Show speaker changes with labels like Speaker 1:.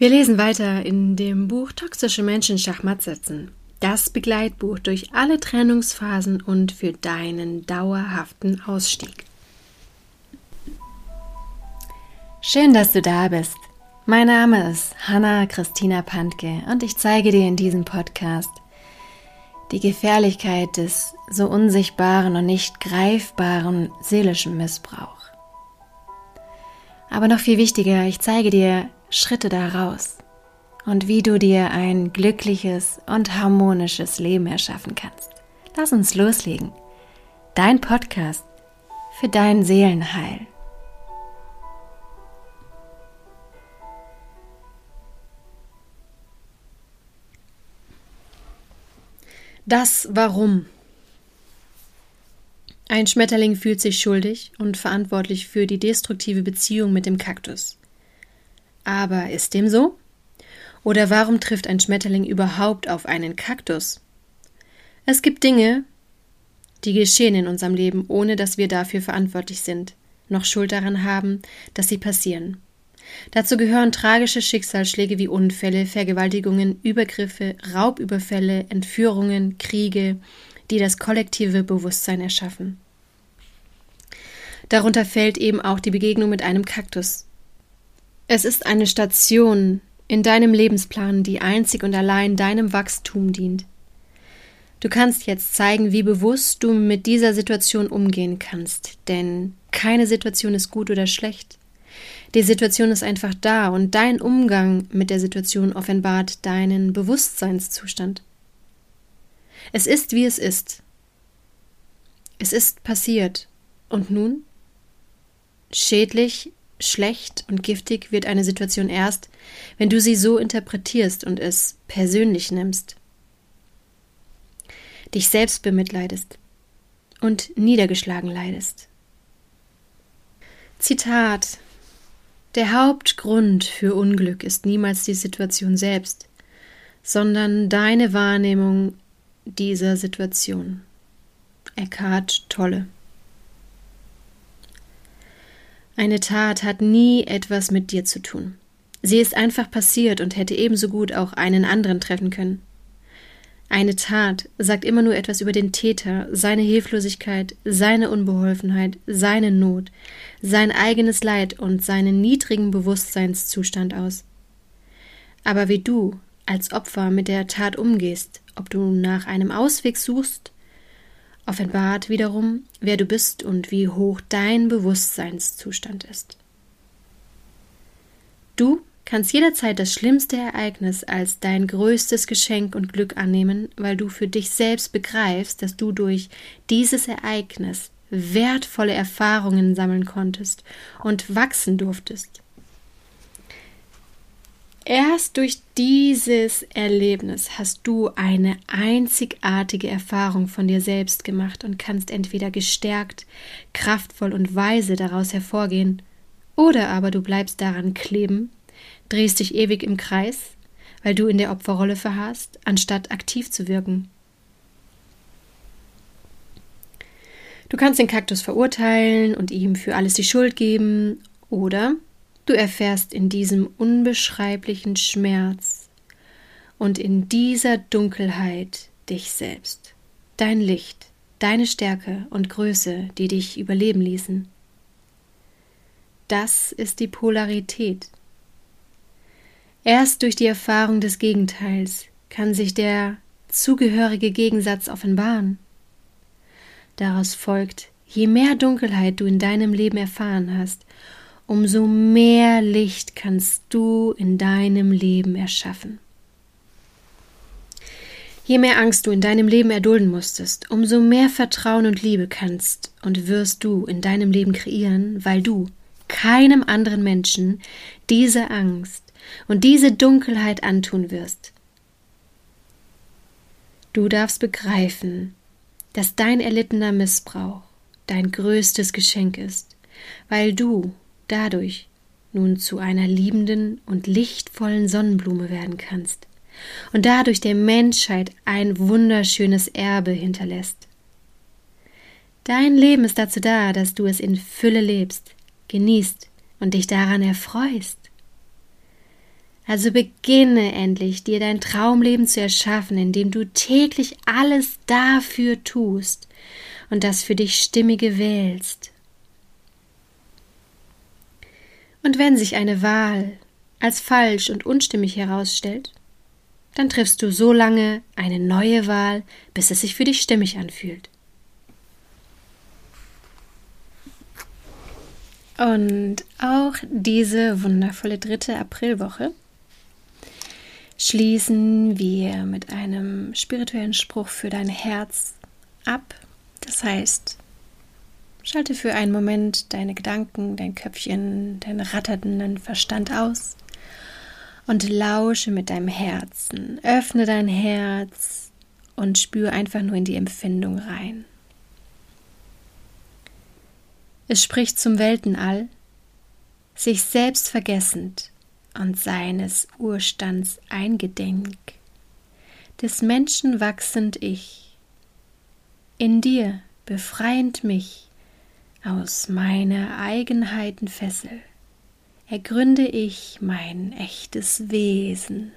Speaker 1: Wir lesen weiter in dem Buch Toxische Menschen Schachmatt setzen. Das Begleitbuch durch alle Trennungsphasen und für deinen dauerhaften Ausstieg. Schön, dass du da bist. Mein Name ist Hanna Christina Pantke und ich zeige dir in diesem Podcast die Gefährlichkeit des so unsichtbaren und nicht greifbaren seelischen Missbrauchs. Aber noch viel wichtiger, ich zeige dir Schritte daraus und wie du dir ein glückliches und harmonisches Leben erschaffen kannst. Lass uns loslegen. Dein Podcast für dein Seelenheil. Das Warum. Ein Schmetterling fühlt sich schuldig und verantwortlich für die destruktive Beziehung mit dem Kaktus. Aber ist dem so? Oder warum trifft ein Schmetterling überhaupt auf einen Kaktus? Es gibt Dinge, die geschehen in unserem Leben, ohne dass wir dafür verantwortlich sind, noch Schuld daran haben, dass sie passieren. Dazu gehören tragische Schicksalsschläge wie Unfälle, Vergewaltigungen, Übergriffe, Raubüberfälle, Entführungen, Kriege, die das kollektive Bewusstsein erschaffen. Darunter fällt eben auch die Begegnung mit einem Kaktus, es ist eine Station in deinem Lebensplan, die einzig und allein deinem Wachstum dient. Du kannst jetzt zeigen, wie bewusst du mit dieser Situation umgehen kannst, denn keine Situation ist gut oder schlecht. Die Situation ist einfach da und dein Umgang mit der Situation offenbart deinen Bewusstseinszustand. Es ist, wie es ist. Es ist passiert. Und nun? Schädlich schlecht und giftig wird eine Situation erst, wenn du sie so interpretierst und es persönlich nimmst. Dich selbst bemitleidest und niedergeschlagen leidest. Zitat Der Hauptgrund für Unglück ist niemals die Situation selbst, sondern deine Wahrnehmung dieser Situation. Eckhart Tolle eine Tat hat nie etwas mit dir zu tun. Sie ist einfach passiert und hätte ebenso gut auch einen anderen treffen können. Eine Tat sagt immer nur etwas über den Täter, seine Hilflosigkeit, seine Unbeholfenheit, seine Not, sein eigenes Leid und seinen niedrigen Bewusstseinszustand aus. Aber wie du als Opfer mit der Tat umgehst, ob du nach einem Ausweg suchst offenbart wiederum, wer du bist und wie hoch dein Bewusstseinszustand ist. Du kannst jederzeit das schlimmste Ereignis als dein größtes Geschenk und Glück annehmen, weil du für dich selbst begreifst, dass du durch dieses Ereignis wertvolle Erfahrungen sammeln konntest und wachsen durftest. Erst durch dieses Erlebnis hast du eine einzigartige Erfahrung von dir selbst gemacht und kannst entweder gestärkt, kraftvoll und weise daraus hervorgehen, oder aber du bleibst daran kleben, drehst dich ewig im Kreis, weil du in der Opferrolle verharrst, anstatt aktiv zu wirken. Du kannst den Kaktus verurteilen und ihm für alles die Schuld geben, oder Du erfährst in diesem unbeschreiblichen Schmerz und in dieser Dunkelheit dich selbst, dein Licht, deine Stärke und Größe, die dich überleben ließen. Das ist die Polarität. Erst durch die Erfahrung des Gegenteils kann sich der zugehörige Gegensatz offenbaren. Daraus folgt, je mehr Dunkelheit du in deinem Leben erfahren hast, umso mehr Licht kannst du in deinem Leben erschaffen. Je mehr Angst du in deinem Leben erdulden musstest, umso mehr Vertrauen und Liebe kannst und wirst du in deinem Leben kreieren, weil du keinem anderen Menschen diese Angst und diese Dunkelheit antun wirst. Du darfst begreifen, dass dein erlittener Missbrauch dein größtes Geschenk ist, weil du dadurch nun zu einer liebenden und lichtvollen Sonnenblume werden kannst und dadurch der Menschheit ein wunderschönes Erbe hinterlässt. Dein Leben ist dazu da, dass du es in Fülle lebst, genießt und dich daran erfreust. Also beginne endlich, dir dein Traumleben zu erschaffen, indem du täglich alles dafür tust und das für dich Stimmige wählst. Und wenn sich eine Wahl als falsch und unstimmig herausstellt, dann triffst du so lange eine neue Wahl, bis es sich für dich stimmig anfühlt. Und auch diese wundervolle dritte Aprilwoche schließen wir mit einem spirituellen Spruch für dein Herz ab. Das heißt, schalte für einen Moment deine Gedanken, dein Köpfchen, deinen ratternden Verstand aus und lausche mit deinem Herzen. Öffne dein Herz und spüre einfach nur in die Empfindung rein. Es spricht zum Weltenall, sich selbst vergessend und seines Urstands eingedenk, des Menschen wachsend Ich, in dir befreiend mich aus meiner Eigenheiten Fessel, ergründe ich mein echtes Wesen.